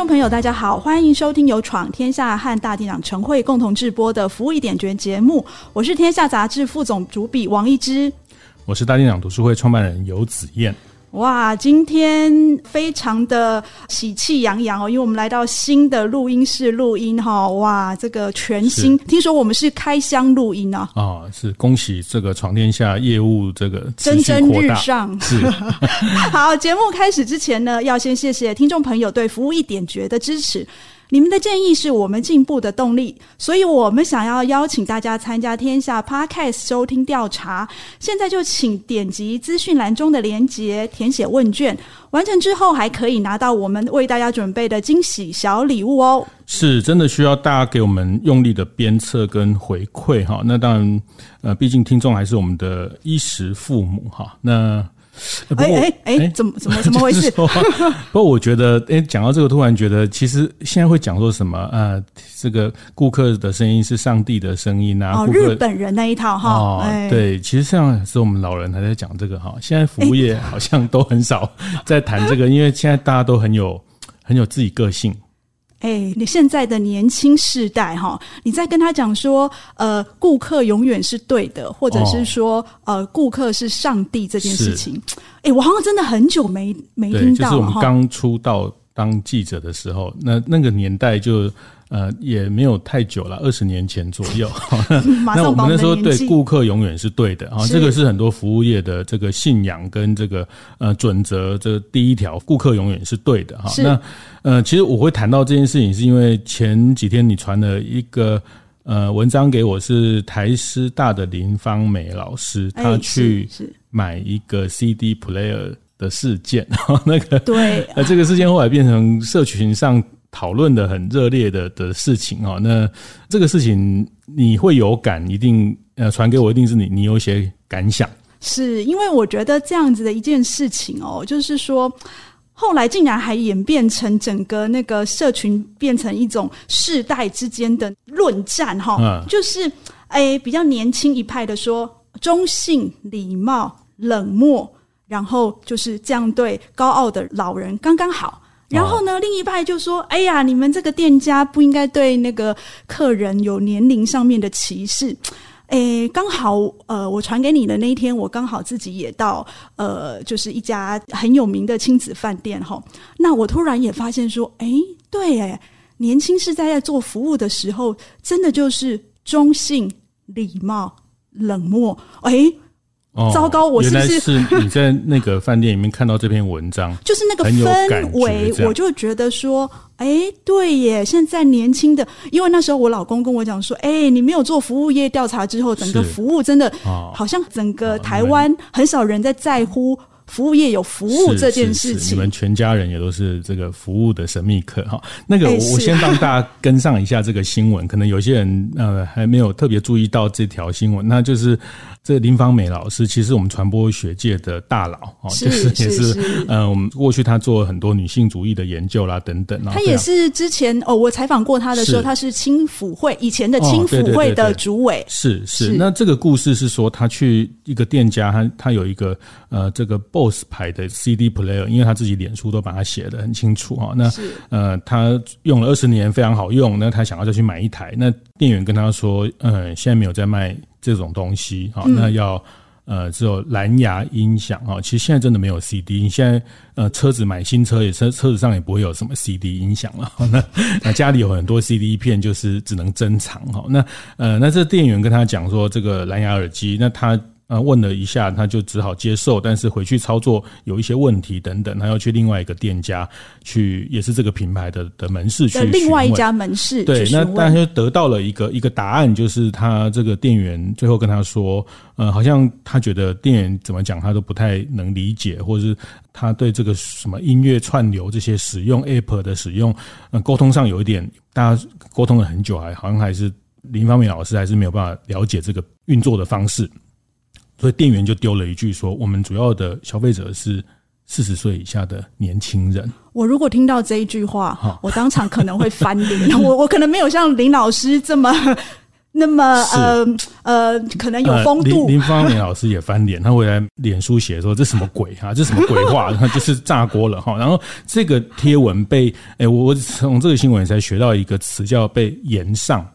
众朋友，大家好，欢迎收听由闯天下和大店长陈慧共同制播的《服务一点绝》节目。我是天下杂志副总主笔王一之，我是大店长读书会创办人游子燕。哇，今天非常的喜气洋洋哦，因为我们来到新的录音室录音哈。哇，这个全新，听说我们是开箱录音啊。啊，是恭喜这个闯天下业务这个蒸蒸日上。是，好，节目开始之前呢，要先谢谢听众朋友对服务一点绝的支持。你们的建议是我们进步的动力，所以我们想要邀请大家参加天下 Podcast 收听调查。现在就请点击资讯栏中的链接，填写问卷，完成之后还可以拿到我们为大家准备的惊喜小礼物哦。是真的需要大家给我们用力的鞭策跟回馈哈。那当然，呃，毕竟听众还是我们的衣食父母哈。那哎哎哎，怎么怎么怎么 回事？不过我觉得，哎，讲到这个，突然觉得，其实现在会讲说什么？呃，这个顾客的声音是上帝的声音啊！哦，日本人那一套哈。哦，对，其实像是我们老人还在讲这个哈。现在服务业好像都很少 在谈这个，因为现在大家都很有很有自己个性。哎、欸，你现在的年轻世代哈，你在跟他讲说，呃，顾客永远是对的，或者是说，哦、呃，顾客是上帝这件事情，哎、欸，我好像真的很久没没听到了。就是我们刚出道当记者的时候，那那个年代就。呃，也没有太久了，二十年前左右。那我们那时候对顾客永远是对的啊，这个是很多服务业的这个信仰跟这个呃准则。这个第一条，顾客永远是对的哈。那呃，其实我会谈到这件事情，是因为前几天你传了一个呃文章给我，是台师大的林芳美老师，他去买一个 CD player 的事件，然后那个对，呃这个事件后来变成社群上。讨论的很热烈的的事情哦，那这个事情你会有感，一定呃传给我，一定是你你有一些感想。是因为我觉得这样子的一件事情哦，就是说后来竟然还演变成整个那个社群变成一种世代之间的论战哈，嗯、就是哎比较年轻一派的说中性、礼貌、冷漠，然后就是这样对高傲的老人刚刚好。然后呢，另一派就说：“哎呀，你们这个店家不应该对那个客人有年龄上面的歧视。”哎，刚好呃，我传给你的那一天，我刚好自己也到呃，就是一家很有名的亲子饭店哈。那我突然也发现说：“哎，对，哎，年轻世代在做服务的时候，真的就是中性、礼貌、冷漠。”哎。哦，糟糕！我是不是，是你在那个饭店里面看到这篇文章，就是那个氛围，我就觉得说，哎、欸，对耶！现在年轻的，因为那时候我老公跟我讲说，哎、欸，你没有做服务业调查之后，整个服务真的，好像整个台湾很少人在在乎。服务业有服务这件事情，你们全家人也都是这个服务的神秘客哈。那个，我先帮大家跟上一下这个新闻，可能有些人呃还没有特别注意到这条新闻，那就是这林芳美老师，其实我们传播学界的大佬哦，就是 也是呃，我们过去他做很多女性主义的研究啦等等。他也是之前哦，我采访过他的时候，他是青辅会以前的青辅会的主委。是是，那这个故事是说，他去一个店家，他他有一个呃这个。BOSS 牌的 CD player，因为他自己脸书都把它写的很清楚哈。那呃，他用了二十年，非常好用。那他想要再去买一台，那店员跟他说，嗯，现在没有在卖这种东西哈。那要呃，只有蓝牙音响哈。其实现在真的没有 CD，你现在呃，车子买新车也车车子上也不会有什么 CD 音响了。那那家里有很多 CD 片，就是只能珍藏哈。那呃，那这店员跟他讲说，这个蓝牙耳机，那他。呃，问了一下，他就只好接受，但是回去操作有一些问题等等，他要去另外一个店家去，也是这个品牌的的门市去另外一家门市。对，那但是得到了一个一个答案，就是他这个店员最后跟他说，呃，好像他觉得店员怎么讲他都不太能理解，或者是他对这个什么音乐串流这些使用 App 的使用，呃，沟通上有一点，大家沟通了很久还好像还是。林方美老师还是没有办法了解这个运作的方式，所以店员就丢了一句说：“我们主要的消费者是四十岁以下的年轻人。”我如果听到这一句话，我当场可能会翻脸。我我可能没有像林老师这么。那么呃呃，可能有风度。呃、林林芳美老师也翻脸，他回来脸书写说，这什么鬼啊？这什么鬼话？他 就是炸锅了哈。然后这个贴文被哎，我我从这个新闻才学到一个词叫被延上。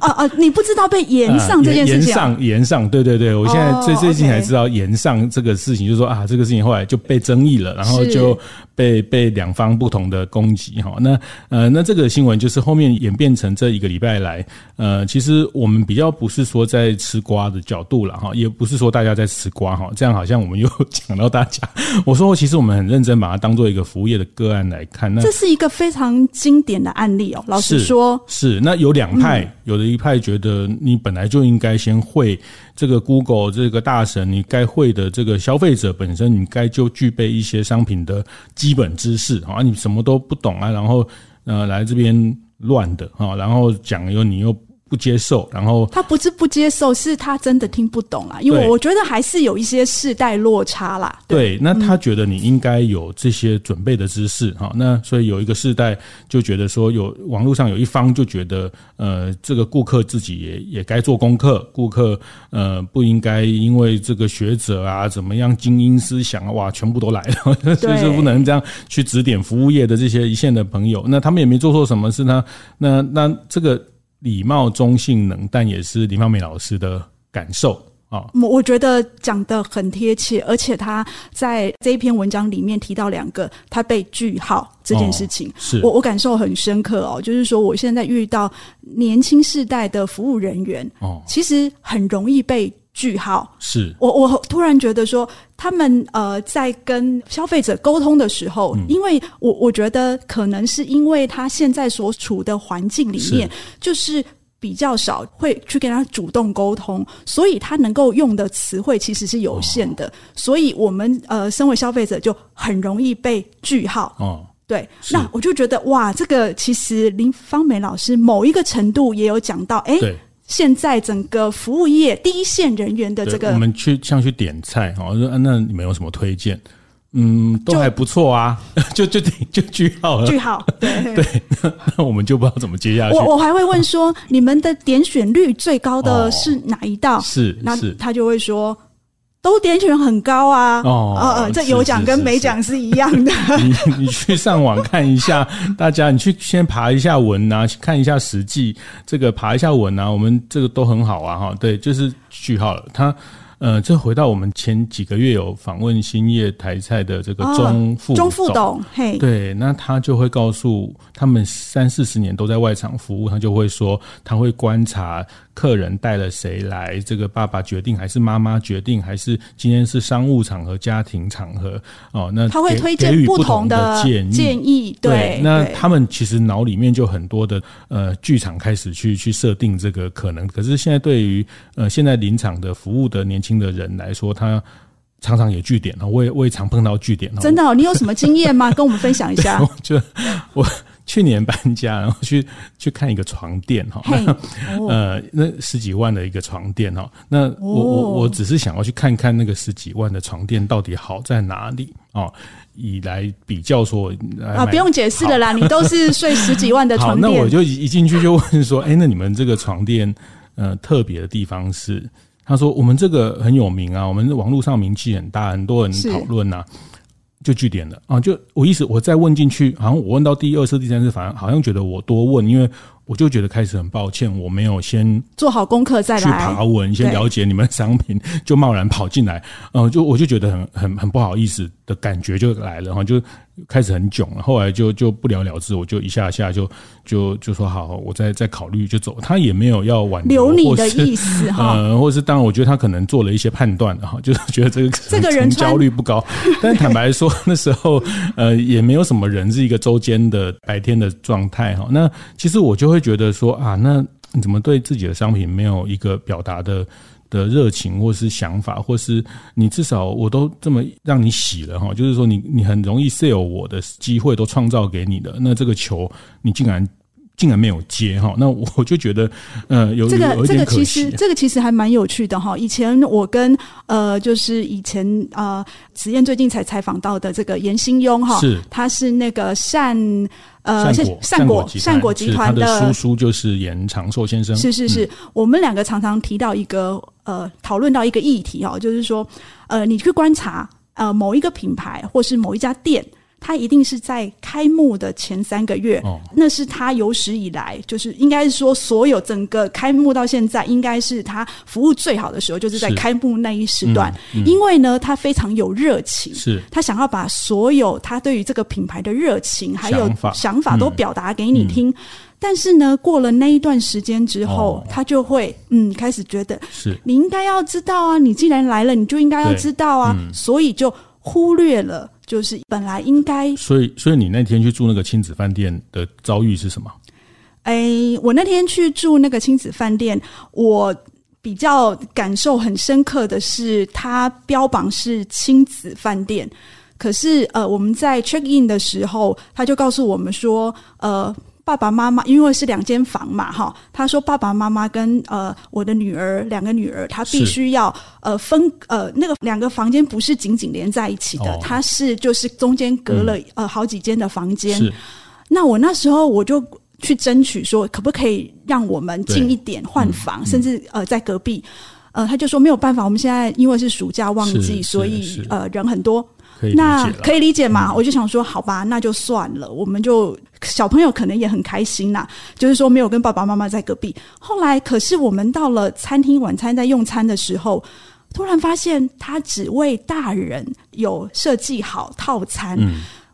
啊 啊！你不知道被延上这件事情？延上延上，对对对，我现在最最近才知道延上这个事情，就是说啊，这个事情后来就被争议了，然后就。被被两方不同的攻击哈，那呃那这个新闻就是后面演变成这一个礼拜来，呃其实我们比较不是说在吃瓜的角度了哈，也不是说大家在吃瓜哈，这样好像我们又讲到大家。我说其实我们很认真把它当做一个服务业的个案来看，那这是一个非常经典的案例哦。老实说，是，是那有两派，有的一派觉得你本来就应该先会。这个 Google 这个大神，你该会的这个消费者本身，你该就具备一些商品的基本知识啊，你什么都不懂啊，然后呃来这边乱的啊，然后讲又你又。不接受，然后他不是不接受，是他真的听不懂啦。因为我觉得还是有一些世代落差啦。对，对，那他觉得你应该有这些准备的知识哈。那所以有一个世代就觉得说，有网络上有一方就觉得，呃，这个顾客自己也也该做功课，顾客呃不应该因为这个学者啊怎么样精英思想啊，哇，全部都来了，就是不能这样去指点服务业的这些一线的朋友。那他们也没做错什么事呢，那那这个。礼貌、中性、冷淡，也是林芳美老师的感受啊。我我觉得讲得很贴切，而且他在这一篇文章里面提到两个，他被句号这件事情，哦、是我我感受很深刻哦。就是说，我现在遇到年轻世代的服务人员，哦，其实很容易被。句号。是。我，我突然觉得说，他们呃在跟消费者沟通的时候，嗯、因为我我觉得可能是因为他现在所处的环境里面，就是比较少会去跟他主动沟通，所以他能够用的词汇其实是有限的，哦、所以我们呃身为消费者就很容易被句号哦。对，那我就觉得哇，这个其实林芳美老师某一个程度也有讲到，哎。现在整个服务业第一线人员的这个，我们去像去点菜哈，我说那你们有什么推荐？嗯，都还不错啊，就就 就，就句号了，句号，对 对那，那我们就不知道怎么接下去。我我还会问说，你们的点选率最高的是哪一道？哦、是，那他就会说。都点选很高啊！哦，呃，这有奖跟没奖是一样的。你你去上网看一下，大家你去先爬一下文啊，看一下实际，这个爬一下文啊，我们这个都很好啊，哈，对，就是句号了，他。呃，这回到我们前几个月有访问兴业台菜的这个钟副钟副董，嘿，对，那他就会告诉他们三四十年都在外场服务，他就会说他会观察客人带了谁来，这个爸爸决定还是妈妈决定，还是今天是商务场合、家庭场合。哦，那他会推荐不同的建议，建议对，对，那他们其实脑里面就很多的呃剧场开始去去设定这个可能，可是现在对于呃现在临场的服务的年轻。的人来说，他常常也据点，我也我也常碰到据点。真的哦，你有什么经验吗？跟我们分享一下。就我去年搬家，然后去去看一个床垫哈 呃，那十几万的一个床垫哈，那我我我只是想要去看看那个十几万的床垫到底好在哪里哦，以来比较说啊，不用解释了啦，你都是睡十几万的 床垫。那我就一进去就问说，哎，那你们这个床垫呃特别的地方是？他说：“我们这个很有名啊，我们网络上名气很大，很多人讨论呐，就据点了啊。就我意思，我再问进去，好像我问到第二次、第三次，反而好像觉得我多问，因为我就觉得开始很抱歉，我没有先做好功课再来去爬文，先了解你们商品，就贸然跑进来，嗯，就我就觉得很很很不好意思的感觉就来了哈，就。”开始很囧了，后来就就不了了之，我就一下下就就就说好，好，我再再考虑就走。他也没有要挽留你的意思 哈，呃，或是当然，我觉得他可能做了一些判断哈，就是觉得这个这个人焦虑不高。但坦白说，那时候呃也没有什么人是一个周间的白天的状态哈。那其实我就会会觉得说啊，那你怎么对自己的商品没有一个表达的？的热情，或是想法，或是你至少我都这么让你洗了哈，就是说你你很容易 sell 我的机会都创造给你的，那这个球你竟然竟然没有接哈，那我就觉得，呃，有这个有这个其实这个其实还蛮有趣的哈。以前我跟呃，就是以前呃，子燕最近才采访到的这个严兴庸哈，是他是那个善呃善果善果善果集团的叔叔，就是严长寿先生。是是是，嗯、我们两个常常提到一个呃，讨论到一个议题哦，就是说呃，你去观察呃某一个品牌或是某一家店。它一定是在开幕的前三个月，哦、那是他有史以来，就是应该是说，所有整个开幕到现在，应该是他服务最好的时候，就是在开幕那一时段。嗯嗯、因为呢，他非常有热情，是他想要把所有他对于这个品牌的热情还有想法。都表达给你听。但是呢，过了那一段时间之后，他、哦、就会嗯开始觉得，是。你应该要知道啊，你既然来了，你就应该要知道啊，嗯、所以就忽略了。就是本来应该，所以所以你那天去住那个亲子饭店的遭遇是什么？哎、欸，我那天去住那个亲子饭店，我比较感受很深刻的是，它标榜是亲子饭店，可是呃，我们在 check in 的时候，他就告诉我们说，呃。爸爸妈妈因为是两间房嘛，哈，他说爸爸妈妈跟呃我的女儿两个女儿，他必须要呃分呃那个两个房间不是紧紧连在一起的，他、哦、是就是中间隔了、嗯、呃好几间的房间。那我那时候我就去争取说，可不可以让我们近一点换房，嗯、甚至呃在隔壁，呃他就说没有办法，我们现在因为是暑假旺季，所以呃人很多。可那可以理解嘛？嗯、我就想说，好吧，那就算了。我们就小朋友可能也很开心呐，就是说没有跟爸爸妈妈在隔壁。后来，可是我们到了餐厅晚餐在用餐的时候，突然发现他只为大人有设计好套餐。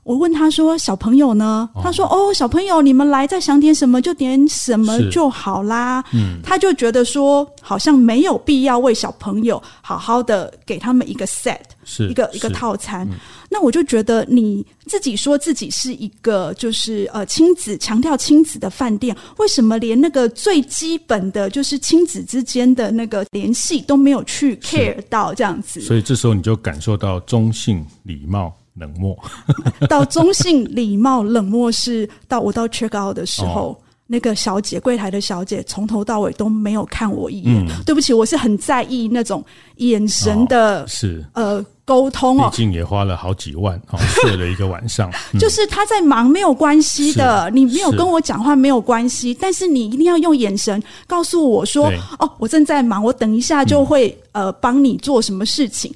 我问他说：“小朋友呢？”他说：“哦，小朋友，你们来再想点什么就点什么就好啦。”嗯，他就觉得说，好像没有必要为小朋友好好的给他们一个 set，是一个一个套餐。嗯、那我就觉得你自己说自己是一个就是呃亲子强调亲子的饭店，为什么连那个最基本的就是亲子之间的那个联系都没有去 care 到这样子？所以这时候你就感受到中性礼貌。冷漠 到中性礼貌冷漠是到我到 check out 的时候，哦、那个小姐柜台的小姐从头到尾都没有看我一眼。嗯、对不起，我是很在意那种眼神的，是呃沟通哦。毕竟也花了好几万哦，睡了一个晚上。嗯、就是他在忙没有关系的，你没有跟我讲话没有关系，但是你一定要用眼神告诉我说哦，我正在忙，我等一下就会、嗯、呃帮你做什么事情。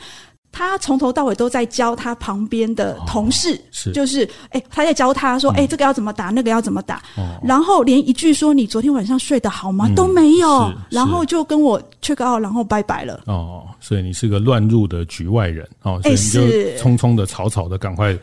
他从头到尾都在教他旁边的同事，哦、是就是哎、欸，他在教他说，哎、嗯欸，这个要怎么打，那个要怎么打，哦、然后连一句说你昨天晚上睡得好吗、嗯、都没有，然后就跟我 check out，然后拜拜了。哦，所以你是个乱入的局外人哦，所以你就匆匆的、草草的，赶快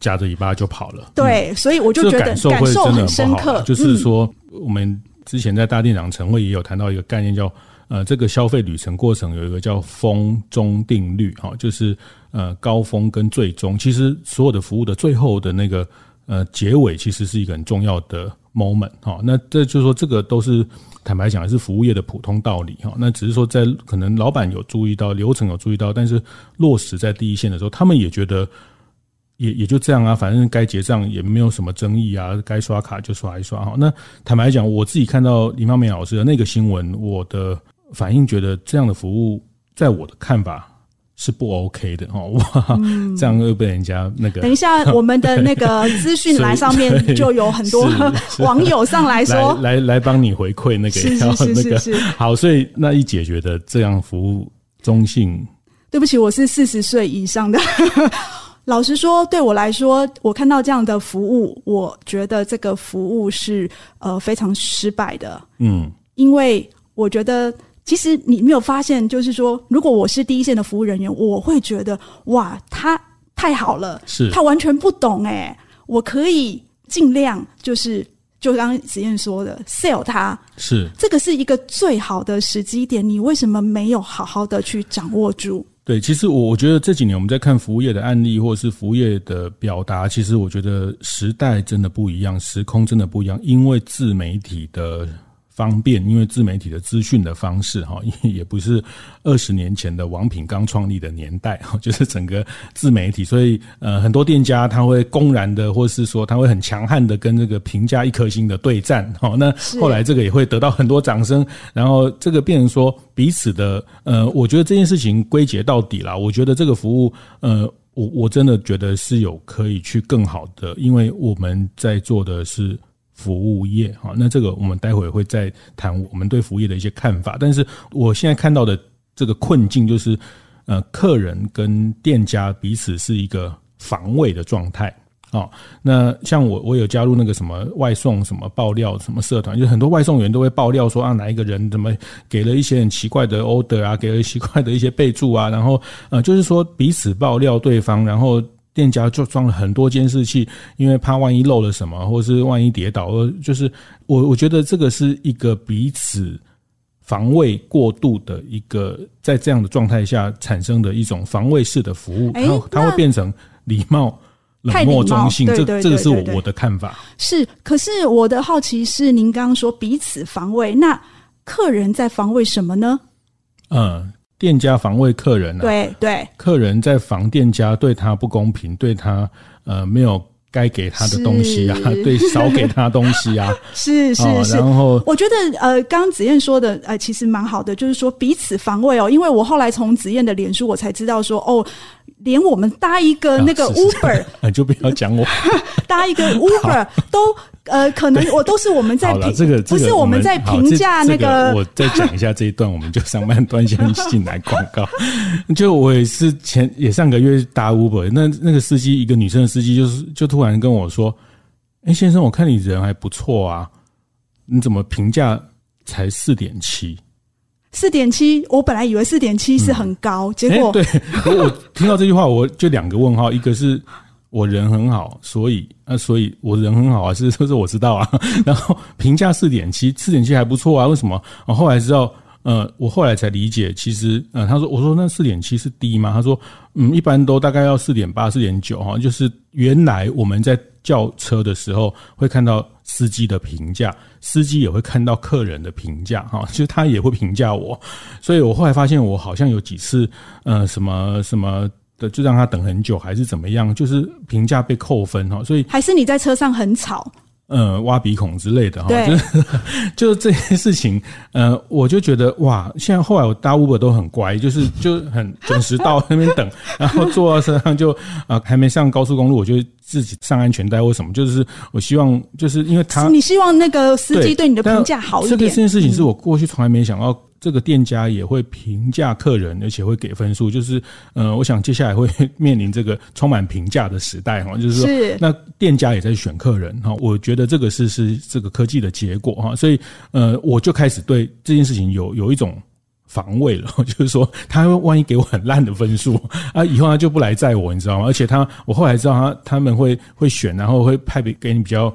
夹着尾巴就跑了。对，嗯、所以我就觉得感受会真的很深刻。就是说，我们之前在大店长晨会也有谈到一个概念叫。呃，这个消费旅程过程有一个叫峰终定律，哈，就是呃高峰跟最终，其实所有的服务的最后的那个呃结尾，其实是一个很重要的 moment，哈。那这就是说，这个都是坦白讲，还是服务业的普通道理，哈。那只是说，在可能老板有注意到，流程有注意到，但是落实在第一线的时候，他们也觉得也也就这样啊，反正该结账也没有什么争议啊，该刷卡就刷一刷，哈。那坦白讲，我自己看到林芳明老师的那个新闻，我的。反映觉得这样的服务，在我的看法是不 OK 的哦。哇，嗯、这样会被人家那个。等一下，我们的那个资讯栏上面就有很多网友上来说，来来来帮你回馈那个，是是是是是。好，所以那一解决的这样服务中性。对不起，我是四十岁以上的。老实说，对我来说，我看到这样的服务，我觉得这个服务是呃非常失败的。嗯，因为我觉得。其实你没有发现，就是说，如果我是第一线的服务人员，我会觉得哇，他太好了，是他完全不懂诶，我可以尽量就是，就刚刚子燕说的，sell 他，是这个是一个最好的时机点，你为什么没有好好的去掌握住？对，其实我我觉得这几年我们在看服务业的案例，或者是服务业的表达，其实我觉得时代真的不一样，时空真的不一样，因为自媒体的。方便，因为自媒体的资讯的方式哈，也不是二十年前的王品刚创立的年代哈，就是整个自媒体，所以呃，很多店家他会公然的，或是说他会很强悍的跟这个评价一颗星的对战哈。那后来这个也会得到很多掌声，然后这个变成说彼此的呃，我觉得这件事情归结到底啦，我觉得这个服务呃，我我真的觉得是有可以去更好的，因为我们在做的是。服务业，哈，那这个我们待会会再谈我们对服务业的一些看法。但是我现在看到的这个困境就是，呃，客人跟店家彼此是一个防卫的状态。哦，那像我，我有加入那个什么外送什么爆料什么社团，就很多外送员都会爆料说啊，哪一个人怎么给了一些很奇怪的 order 啊，给了奇怪的一些备注啊，然后呃，就是说彼此爆料对方，然后。店家就装了很多监视器，因为怕万一漏了什么，或是万一跌倒，就是我我觉得这个是一个彼此防卫过度的一个，在这样的状态下产生的一种防卫式的服务，它、欸、它会变成礼貌冷漠中性，这这个是我我的看法。是，可是我的好奇是，您刚刚说彼此防卫，那客人在防卫什么呢？嗯。店家防卫客人啊，对对，客人在防店家对他不公平，对他呃没有该给他的东西啊，对少给他东西啊，是是是。然后我觉得呃，刚刚子燕说的呃，其实蛮好的，就是说彼此防卫哦，因为我后来从子燕的脸书我才知道说哦。连我们搭一个那个 Uber，你 就不要讲我。搭一个 Uber 都呃，可能我都是我们在评这个，不是我们在评价那个。我再讲一下这一段，我们就上半段先 进来广告。就我也是前也上个月搭 Uber，那那个司机一个女生的司机，就是就突然跟我说：“哎，先生，我看你人还不错啊，你怎么评价才四点七？”四点七，我本来以为四点七是很高，嗯、结果、欸、对，我听到这句话，我就两个问号，一个是我人很好，所以啊，所以我人很好啊，是这是我知道啊。然后评价四点七，四点七还不错啊，为什么？我后来知道，呃，我后来才理解，其实，呃，他说，我说那四点七是低吗？他说，嗯，一般都大概要四点八、四点九哈，就是原来我们在叫车的时候会看到。司机的评价，司机也会看到客人的评价，哈，其实他也会评价我，所以我后来发现我好像有几次，呃，什么什么的，就让他等很久，还是怎么样，就是评价被扣分，哈，所以还是你在车上很吵。呃，挖鼻孔之类的哈，就是 就是这些事情，呃，我就觉得哇，现在后来我搭 Uber 都很乖，就是就很准时到那边等，然后坐到车上就啊、呃，还没上高速公路，我就自己上安全带或什么，就是我希望就是因为他，你希望那个司机对你的评价好一点。这个这件事情是我过去从来没想到。这个店家也会评价客人，而且会给分数。就是，呃，我想接下来会 面临这个充满评价的时代哈。就是说，那店家也在选客人哈。我觉得这个是是这个科技的结果哈。所以，呃，我就开始对这件事情有有一种防卫了。就是说，他万一给我很烂的分数啊，以后他就不来载我，你知道吗？而且他，我后来知道他他们会会选，然后会派给给你比较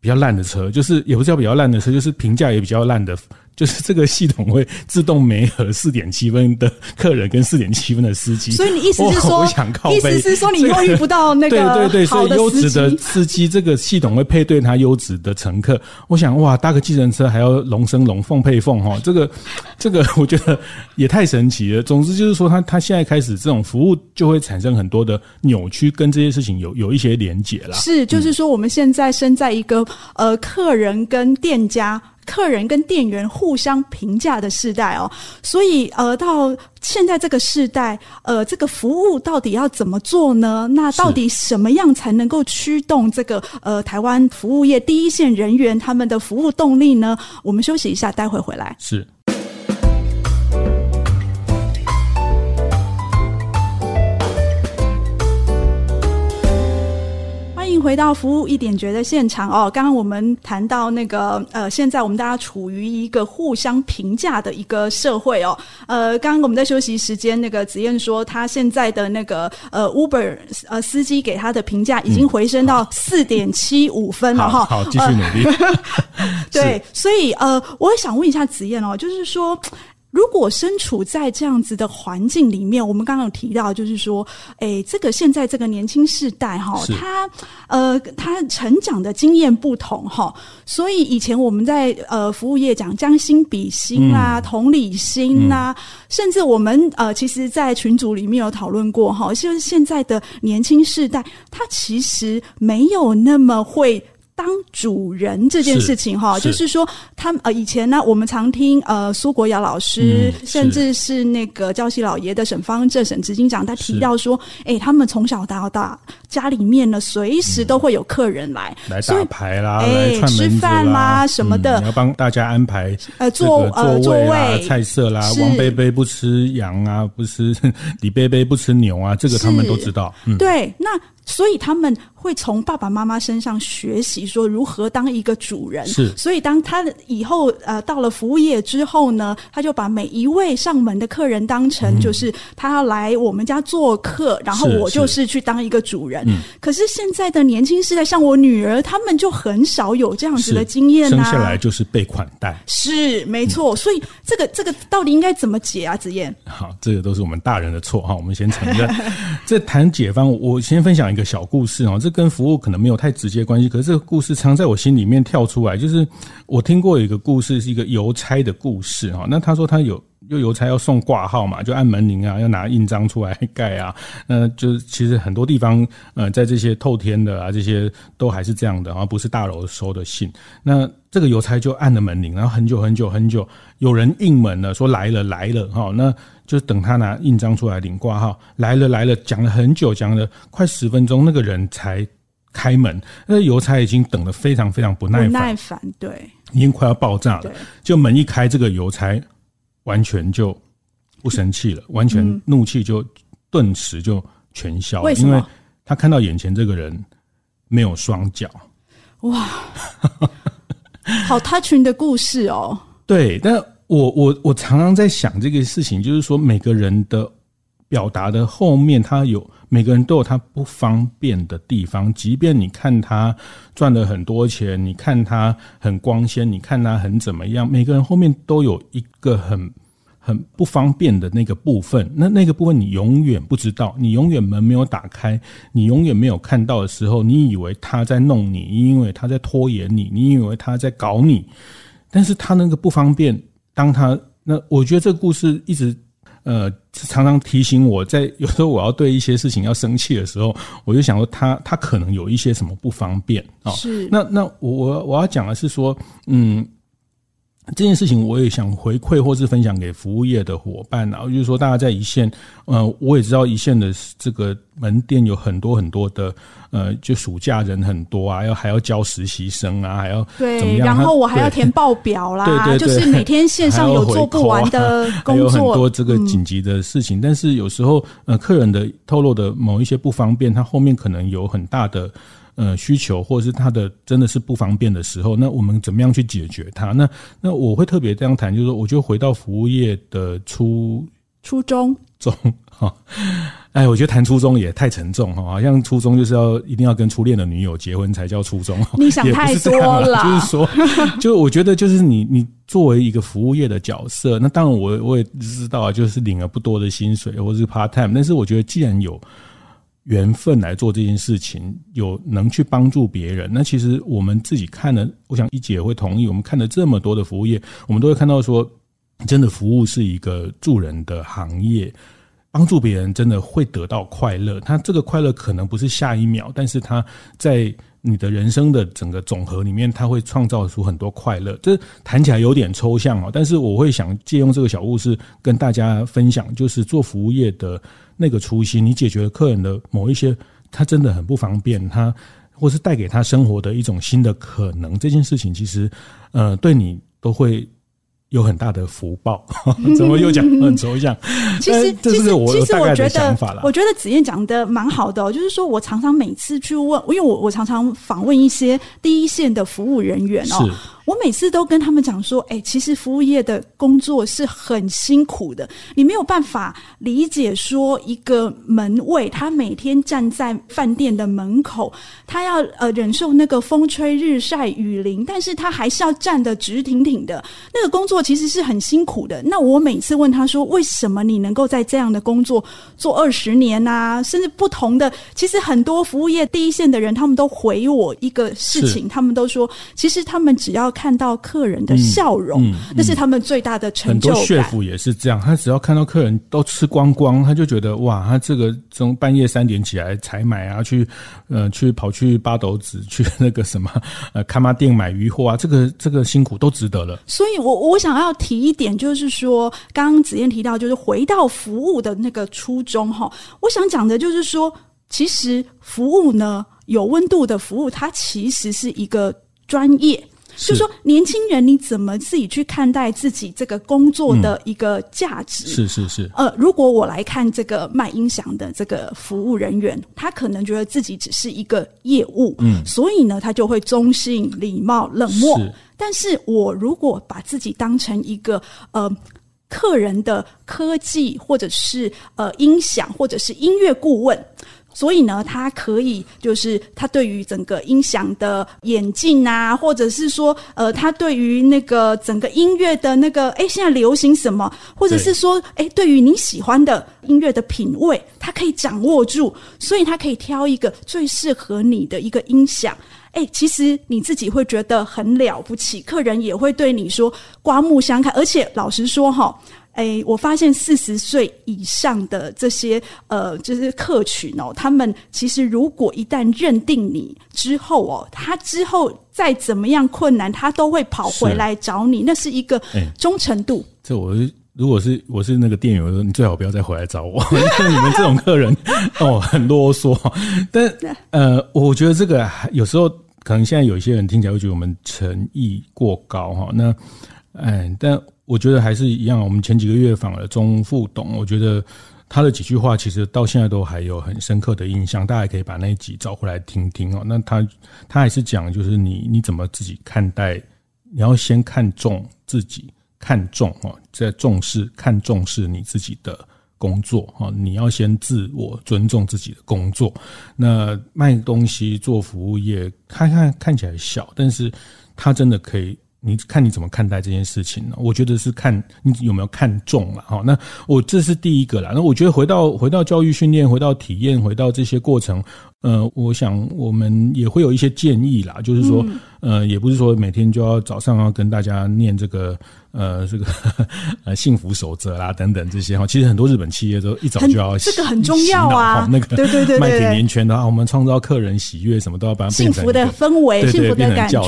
比较烂的车，就是也不是叫比较烂的车，就是评价也比较烂的。就是这个系统会自动媒合四点七分的客人跟四点七分的司机，所以你意思是说，我想靠意思是说你又遇不到那个对对对，所以优质的司机，这个系统会配对他优质的乘客。我想哇，搭个计程车还要龙生龙，凤配凤哈，这个这个 我觉得也太神奇了。总之就是说，他他现在开始这种服务就会产生很多的扭曲，跟这些事情有有一些连结了。是，就是说我们现在身在一个呃，客人跟店家。客人跟店员互相评价的时代哦，所以呃，到现在这个时代，呃，这个服务到底要怎么做呢？那到底什么样才能够驱动这个呃台湾服务业第一线人员他们的服务动力呢？我们休息一下，待会回来。是。回到服务一点觉的现场哦，刚刚我们谈到那个呃，现在我们大家处于一个互相评价的一个社会哦。呃，刚刚我们在休息时间，那个子燕说，他现在的那个呃 Uber 呃司机给他的评价已经回升到四点七五分了哈。好，继续努力。对，所以呃，我也想问一下子燕哦，就是说。如果身处在这样子的环境里面，我们刚刚有提到，就是说，诶，这个现在这个年轻世代哈，他呃，他成长的经验不同哈，所以以前我们在呃服务业讲将心比心啦、啊、嗯、同理心呐、啊，嗯、甚至我们呃，其实，在群组里面有讨论过哈，就是现在的年轻世代，他其实没有那么会。当主人这件事情哈，就是说，他们呃以前呢，我们常听呃苏国尧老师，嗯、甚至是那个教习老爷的沈方正沈执行长，他提到说，哎是，他们从小到大家里面呢，随时都会有客人来、嗯、来打牌啦，哎，吃饭啦什么的，嗯、要帮大家安排呃座呃座位菜色啦，王贝贝不吃羊啊，不吃 李贝贝不吃牛啊，这个他们都知道。嗯、对，那。所以他们会从爸爸妈妈身上学习说如何当一个主人。是，所以当他以后呃到了服务业之后呢，他就把每一位上门的客人当成就是他要来我们家做客，然后我就是去当一个主人。可是现在的年轻世代，像我女儿，他们就很少有这样子的经验啊。生下来就是被款待。是，没错。所以这个这个到底应该怎么解啊？子燕。好，这个都是我们大人的错哈，我们先承认。这谈解方，我先分享一个。一个小故事啊，这跟服务可能没有太直接关系，可是这个故事常在我心里面跳出来。就是我听过有一个故事，是一个邮差的故事哈。那他说他有有邮差要送挂号嘛，就按门铃啊，要拿印章出来盖啊。那就其实很多地方呃，在这些透天的啊，这些都还是这样的啊，不是大楼收的信。那这个邮差就按了门铃，然后很久很久很久，有人应门了，说来了来了哈。那就等他拿印章出来领挂号，来了来了，讲了很久，讲了快十分钟，那个人才开门。那邮差已经等得非常非常不耐烦，不耐烦，对，已经快要爆炸了。就门一开，这个邮差完全就不生气了，完全怒气就顿时就全消了。因为他看到眼前这个人没有双脚。哇，好 touching 的故事哦。对，但。我我我常常在想这个事情，就是说每个人的表达的后面，他有每个人都有他不方便的地方。即便你看他赚了很多钱，你看他很光鲜，你看他很怎么样，每个人后面都有一个很很不方便的那个部分。那那个部分你永远不知道，你永远门没有打开，你永远没有看到的时候，你以为他在弄你，你以为他在拖延你，你以为他在搞你，但是他那个不方便。当他那，我觉得这个故事一直呃常常提醒我在有时候我要对一些事情要生气的时候，我就想说他他可能有一些什么不方便啊。是，那那我我我要讲的是说，嗯。这件事情我也想回馈或是分享给服务业的伙伴啊，就是说大家在一线，呃，我也知道一线的这个门店有很多很多的，呃，就暑假人很多啊，要还要教实习生啊，还要对，然后我还要填报表啦，对对对，就是每天线上有做不完的工作，还有很多这个紧急的事情，嗯、但是有时候呃，客人的透露的某一些不方便，他后面可能有很大的。呃，需求或者是他的真的是不方便的时候，那我们怎么样去解决它？那那我会特别这样谈，就是说，我就回到服务业的初初衷中哈，哎，我觉得谈初中也太沉重哈，好像初中就是要一定要跟初恋的女友结婚才叫初中，你想太多了。就是说，就我觉得就是你你作为一个服务业的角色，那当然我我也知道啊，就是领了不多的薪水或者是 part time，但是我觉得既然有。缘分来做这件事情，有能去帮助别人。那其实我们自己看了，我想一姐会同意。我们看了这么多的服务业，我们都会看到说，真的服务是一个助人的行业，帮助别人真的会得到快乐。他这个快乐可能不是下一秒，但是他在你的人生的整个总和里面，他会创造出很多快乐。这谈起来有点抽象哦，但是我会想借用这个小故事跟大家分享，就是做服务业的。那个初心，你解决了客人的某一些，他真的很不方便，他或是带给他生活的一种新的可能，这件事情其实，呃，对你都会有很大的福报。怎么又讲很抽象？其实，其实，其实我觉得，我觉得子燕讲的蛮好的哦。就是说我常常每次去问，因为我我常常访问一些第一线的服务人员哦。我每次都跟他们讲说，哎，其实服务业的工作是很辛苦的，你没有办法理解说一个门卫他每天站在饭店的门口，他要呃忍受那个风吹日晒雨淋，但是他还是要站得直挺挺的，那个工作其实是很辛苦的。那我每次问他说，为什么你能够在这样的工作做二十年啊，甚至不同的，其实很多服务业第一线的人，他们都回我一个事情，他们都说，其实他们只要看到客人的笑容，那是他们最大的成就感。很多血府也是这样，他只要看到客人都吃光光，他就觉得哇，他这个从半夜三点起来采买啊，去呃去跑去八斗子去那个什么 呃开妈店买鱼货啊，这个这个辛苦都值得了。所以我我想要提一点，就是说，刚刚子燕提到，就是回到服务的那个初衷哈，我想讲的就是说，其实服务呢。有温度的服务，它其实是一个专业。是就是说，年轻人你怎么自己去看待自己这个工作的一个价值？嗯、是是是。呃，如果我来看这个卖音响的这个服务人员，他可能觉得自己只是一个业务，嗯，所以呢，他就会中性、礼貌、冷漠。是但是我如果把自己当成一个呃客人的科技，或者是呃音响，或者是音乐顾问。所以呢，他可以就是他对于整个音响的演进啊，或者是说，呃，他对于那个整个音乐的那个，哎，现在流行什么，或者是说，哎，对于你喜欢的音乐的品味，他可以掌握住，所以他可以挑一个最适合你的一个音响。哎，其实你自己会觉得很了不起，客人也会对你说刮目相看，而且老实说哈。哎，我发现四十岁以上的这些呃，就是客群哦，他们其实如果一旦认定你之后哦，他之后再怎么样困难，他都会跑回来找你，是那是一个忠诚度。这我是如果是我是那个店员，我说你最好不要再回来找我，像你们这种客人 哦很啰嗦。但呃，我觉得这个有时候可能现在有一些人听起来会觉得我们诚意过高哈。那哎，但。我觉得还是一样。我们前几个月访了钟副董，我觉得他的几句话其实到现在都还有很深刻的印象。大家可以把那一集找回来听听哦。那他他还是讲，就是你你怎么自己看待，你要先看重自己，看重哦，在重视看重视你自己的工作哦。你要先自我尊重自己的工作。那卖东西做服务业，看看看起来小，但是他真的可以。你看你怎么看待这件事情呢？我觉得是看你有没有看中了哈。那我这是第一个啦。那我觉得回到回到教育训练，回到体验，回到这些过程，呃，我想我们也会有一些建议啦。就是说，呃，也不是说每天就要早上要跟大家念这个呃这个呃幸福守则啦等等这些哈。其实很多日本企业都一早就要这个很重要啊。那个对对对，麦田连圈的话，我们创造客人喜悦，什么都要把它变成幸福的氛围，幸福的感觉，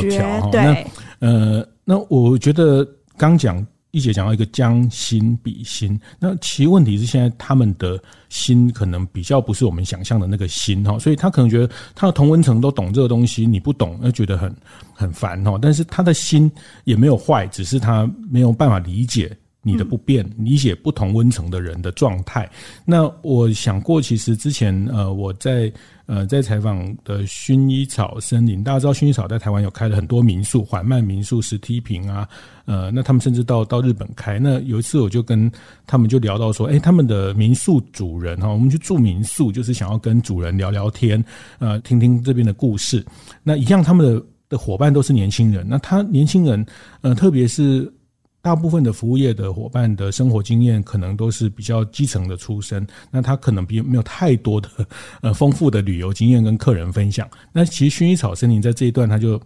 对。呃，那我觉得刚讲一姐讲到一个将心比心，那其问题是现在他们的心可能比较不是我们想象的那个心哈，所以他可能觉得他的同文层都懂这个东西，你不懂，那觉得很很烦哈。但是他的心也没有坏，只是他没有办法理解你的不便，理解不同温层的人的状态。那我想过，其实之前呃我在。呃，在采访的薰衣草森林，大家知道薰衣草在台湾有开了很多民宿，缓慢民宿、石梯坪啊，呃，那他们甚至到到日本开。那有一次我就跟他们就聊到说，哎，他们的民宿主人哈，我们去住民宿就是想要跟主人聊聊天，呃，听听这边的故事。那一样，他们的的伙伴都是年轻人，那他年轻人，呃，特别是。大部分的服务业的伙伴的生活经验可能都是比较基层的出身，那他可能比没有太多的呃丰富的旅游经验跟客人分享。那其实薰衣草森林在这一段，他就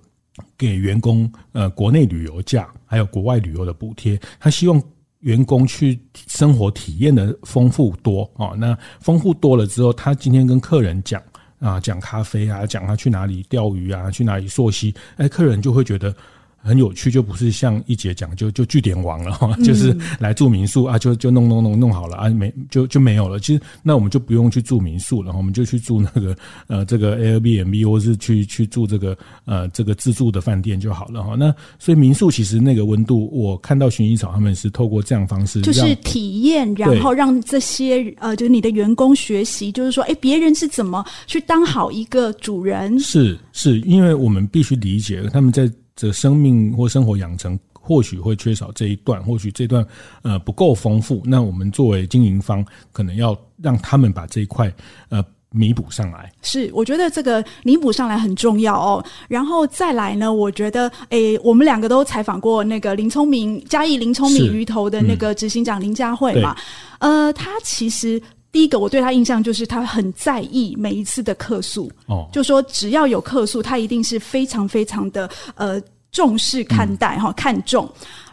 给员工呃国内旅游价还有国外旅游的补贴，他希望员工去生活体验的丰富多啊。那丰富多了之后，他今天跟客人讲啊，讲咖啡啊，讲他去哪里钓鱼啊，去哪里溯溪，哎，客人就会觉得。很有趣，就不是像一姐讲，就就据点王了哈，就是来住民宿啊，就就弄弄弄弄好了啊，没就就没有了。其实那我们就不用去住民宿了，我们就去住那个 呃这个 Airbnb 或是去去住这个呃这个自助的饭店就好了哈。那所以民宿其实那个温度，我看到薰衣草他们是透过这样方式，就是体验，然后让这些呃就是你的员工学习，就是说哎别人是怎么去当好一个主人。是是因为我们必须理解他们在。这生命或生活养成或许会缺少这一段，或许这段呃不够丰富。那我们作为经营方，可能要让他们把这一块呃。弥补上来是，我觉得这个弥补上来很重要哦。然后再来呢，我觉得，诶，我们两个都采访过那个林聪明嘉义林聪明鱼头的那个执行长林佳慧嘛。嗯、呃，他其实第一个我对他印象就是他很在意每一次的客诉哦，就说只要有客诉，他一定是非常非常的呃重视看待哈、嗯，看重。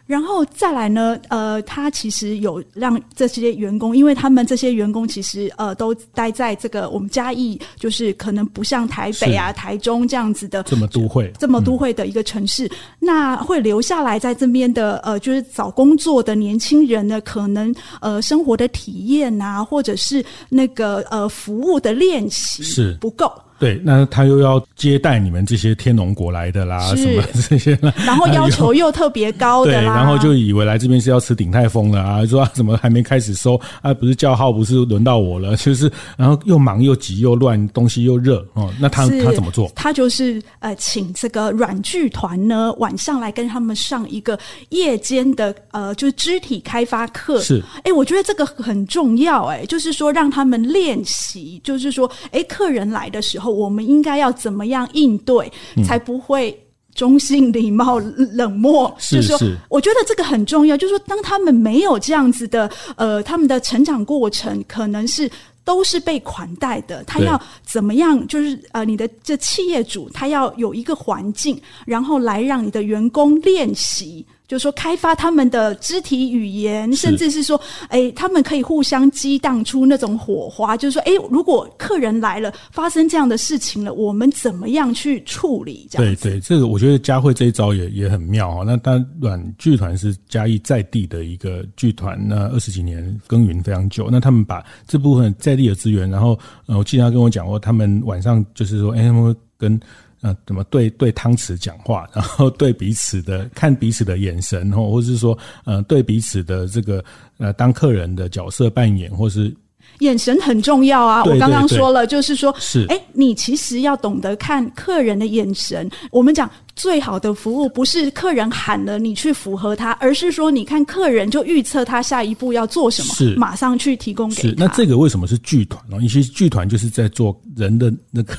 然后再来呢，呃，他其实有让这些员工，因为他们这些员工其实呃都待在这个我们嘉义，就是可能不像台北啊、台中这样子的这么都会、这么都会的一个城市，嗯、那会留下来在这边的呃，就是找工作的年轻人呢，可能呃生活的体验啊，或者是那个呃服务的练习是。不够。对，那他又要接待你们这些天龙国来的啦，什么这些，然后要求又特别高的啦，对，然后就以为来这边是要吃鼎泰丰了啊，说怎么还没开始收啊？不是叫号，不是轮到我了，就是然后又忙又急又乱，东西又热哦。那他他怎么做？他就是呃，请这个软剧团呢，晚上来跟他们上一个夜间的呃，就是肢体开发课。是，哎，我觉得这个很重要，哎，就是说让他们练习，就是说，哎，客人来的时候。我们应该要怎么样应对，才不会中性、礼貌、冷漠？是是，就是说，我觉得这个很重要。就是说，当他们没有这样子的，呃，他们的成长过程可能是都是被款待的。他要怎么样？就是呃，你的这企业主他要有一个环境，然后来让你的员工练习。就是说，开发他们的肢体语言，甚至是说，哎、欸，他们可以互相激荡出那种火花。就是说，哎、欸，如果客人来了，发生这样的事情了，我们怎么样去处理？这样对对，这个我觉得佳慧这一招也也很妙啊。那当然，软剧团是嘉义在地的一个剧团，那二十几年耕耘非常久。那他们把这部分在地的资源，然后呃，我记得他跟我讲过，他们晚上就是说，哎、欸，他们会跟。呃，怎么对对汤匙讲话，然后对彼此的看彼此的眼神，或或者是说，呃，对彼此的这个呃当客人的角色扮演，或是。眼神很重要啊！对对对，我刚刚说了，就是说，是哎，你其实要懂得看客人的眼神。我们讲最好的服务，不是客人喊了你去符合他，而是说你看客人就预测他下一步要做什么，是马上去提供给他。是那这个为什么是剧团呢？因为剧团就是在做人的那个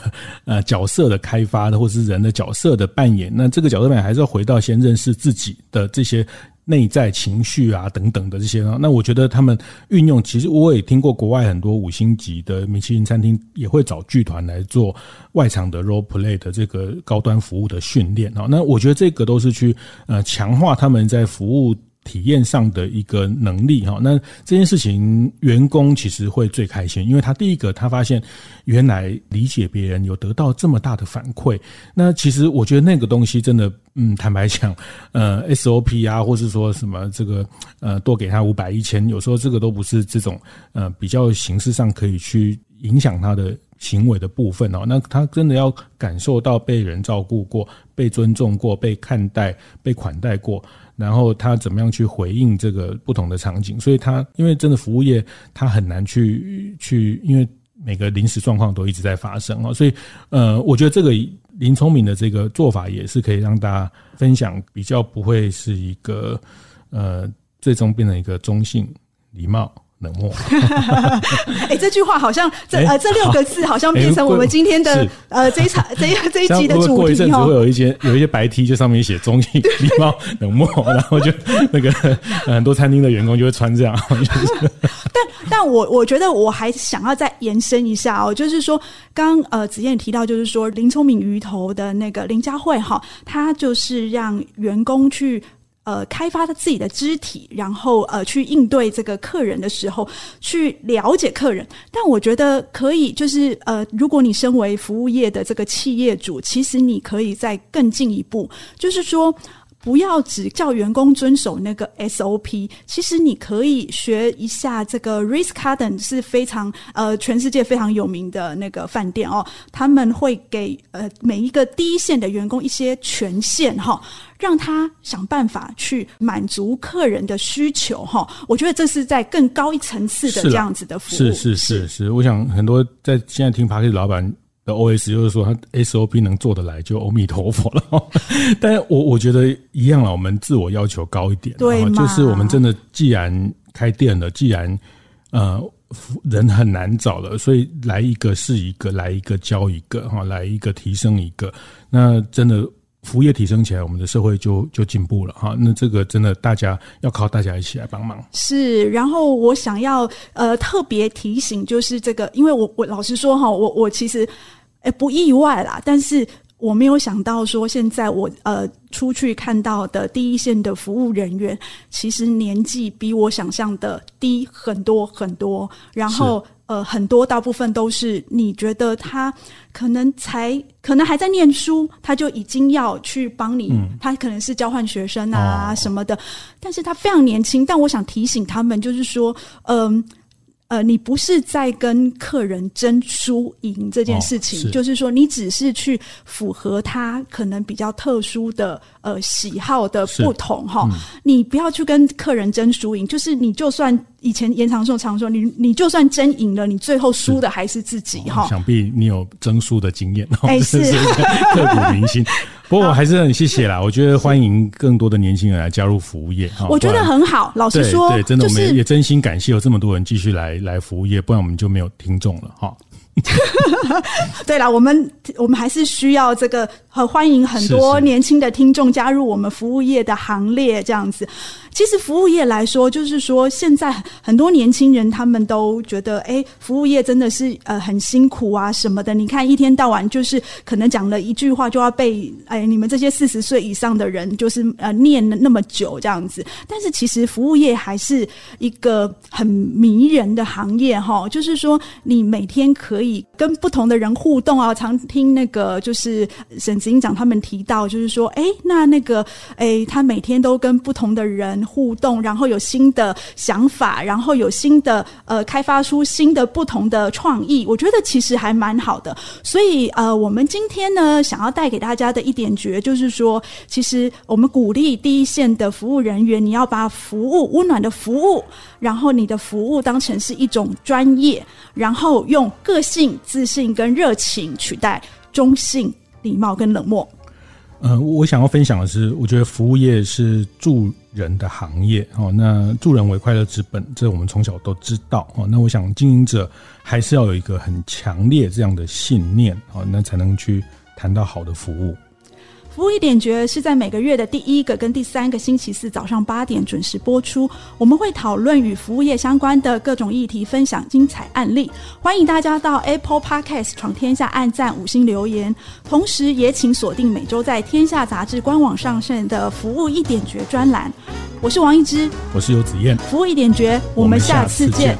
呃角色的开发的，或是人的角色的扮演。那这个角色扮演还是要回到先认识自己的这些。内在情绪啊，等等的这些呢，那我觉得他们运用，其实我也听过国外很多五星级的米其林餐厅也会找剧团来做外场的 role play 的这个高端服务的训练啊。那我觉得这个都是去呃强化他们在服务。体验上的一个能力哈，那这件事情员工其实会最开心，因为他第一个他发现原来理解别人有得到这么大的反馈。那其实我觉得那个东西真的，嗯，坦白讲，呃，SOP 啊，或是说什么这个呃多给他五百一千，有时候这个都不是这种呃比较形式上可以去影响他的行为的部分哦。那他真的要感受到被人照顾过、被尊重过、被看待、被款待过。然后他怎么样去回应这个不同的场景？所以他因为真的服务业，他很难去去，因为每个临时状况都一直在发生啊。所以呃，我觉得这个林聪明的这个做法也是可以让大家分享，比较不会是一个呃，最终变成一个中性礼貌。冷漠。哎，这句话好像这呃这六个字好像变成我们今天的呃这一场这一 这一集的主题。过一阵子会有一些有一些白 T，就上面写中性、礼貌、冷漠，然后就那个很多餐厅的员工就会穿这样。但但我我觉得我还想要再延伸一下哦，就是说刚呃子燕提到，就是说林聪明鱼头的那个林佳慧哈，他就是让员工去。呃，开发他自己的肢体，然后呃，去应对这个客人的时候，去了解客人。但我觉得可以，就是呃，如果你身为服务业的这个企业主，其实你可以再更进一步，就是说。不要只叫员工遵守那个 SOP，其实你可以学一下这个 Ritz-Carlton 是非常呃全世界非常有名的那个饭店哦，他们会给呃每一个第一线的员工一些权限哈，让他想办法去满足客人的需求哈。我觉得这是在更高一层次的这样子的服务。是是是是，是，我想很多在现在听的老板。的 OS，就是说他 SOP 能做得来就阿弥陀佛了。但是我我觉得一样了，我们自我要求高一点，对，就是我们真的既然开店了，既然呃人很难找了，所以来一个是一个，来一个教一个哈，来一个提升一个，那真的。服务业提升起来，我们的社会就就进步了哈。那这个真的，大家要靠大家一起来帮忙。是，然后我想要呃特别提醒，就是这个，因为我我老实说哈，我我其实诶不意外啦，但是我没有想到说，现在我呃出去看到的第一线的服务人员，其实年纪比我想象的低很多很多，然后。呃，很多大部分都是你觉得他可能才可能还在念书，他就已经要去帮你，嗯、他可能是交换学生啊什么的，哦、但是他非常年轻。但我想提醒他们，就是说，嗯。呃，你不是在跟客人争输赢这件事情，哦、是就是说，你只是去符合他可能比较特殊的呃喜好的不同哈。嗯、你不要去跟客人争输赢，就是你就算以前严长寿常说，你你就算真赢了，你最后输的还是自己哈。哦、想必你有争输的经验，哎，是 刻骨铭心。不过我还是很谢谢啦，我觉得欢迎更多的年轻人来加入服务业。我觉得很好，老实说，对，真的，我们也真心感谢有这么多人继续来来服务业，不然我们就没有听众了哈。对了，我们我们还是需要这个，很欢迎很多年轻的听众加入我们服务业的行列，这样子。其实服务业来说，就是说现在很多年轻人他们都觉得，哎，服务业真的是呃很辛苦啊什么的。你看一天到晚就是可能讲了一句话就要被哎你们这些四十岁以上的人就是呃念了那么久这样子。但是其实服务业还是一个很迷人的行业哈，就是说你每天可以跟不同的人互动啊。常听那个就是沈执行长他们提到，就是说，哎，那那个哎他每天都跟不同的人。互动，然后有新的想法，然后有新的呃，开发出新的不同的创意，我觉得其实还蛮好的。所以呃，我们今天呢，想要带给大家的一点诀，就是说，其实我们鼓励第一线的服务人员，你要把服务温暖的服务，然后你的服务当成是一种专业，然后用个性、自信跟热情取代中性、礼貌跟冷漠。呃，我想要分享的是，我觉得服务业是助人的行业哦。那助人为快乐之本，这我们从小都知道哦。那我想经营者还是要有一个很强烈这样的信念哦，那才能去谈到好的服务。服务一点绝是在每个月的第一个跟第三个星期四早上八点准时播出。我们会讨论与服务业相关的各种议题，分享精彩案例。欢迎大家到 Apple Podcast 闯天下按赞五星留言，同时也请锁定每周在天下杂志官网上线的服务一点绝专栏。我是王一之，我是游子燕。服务一点绝，我们下次见。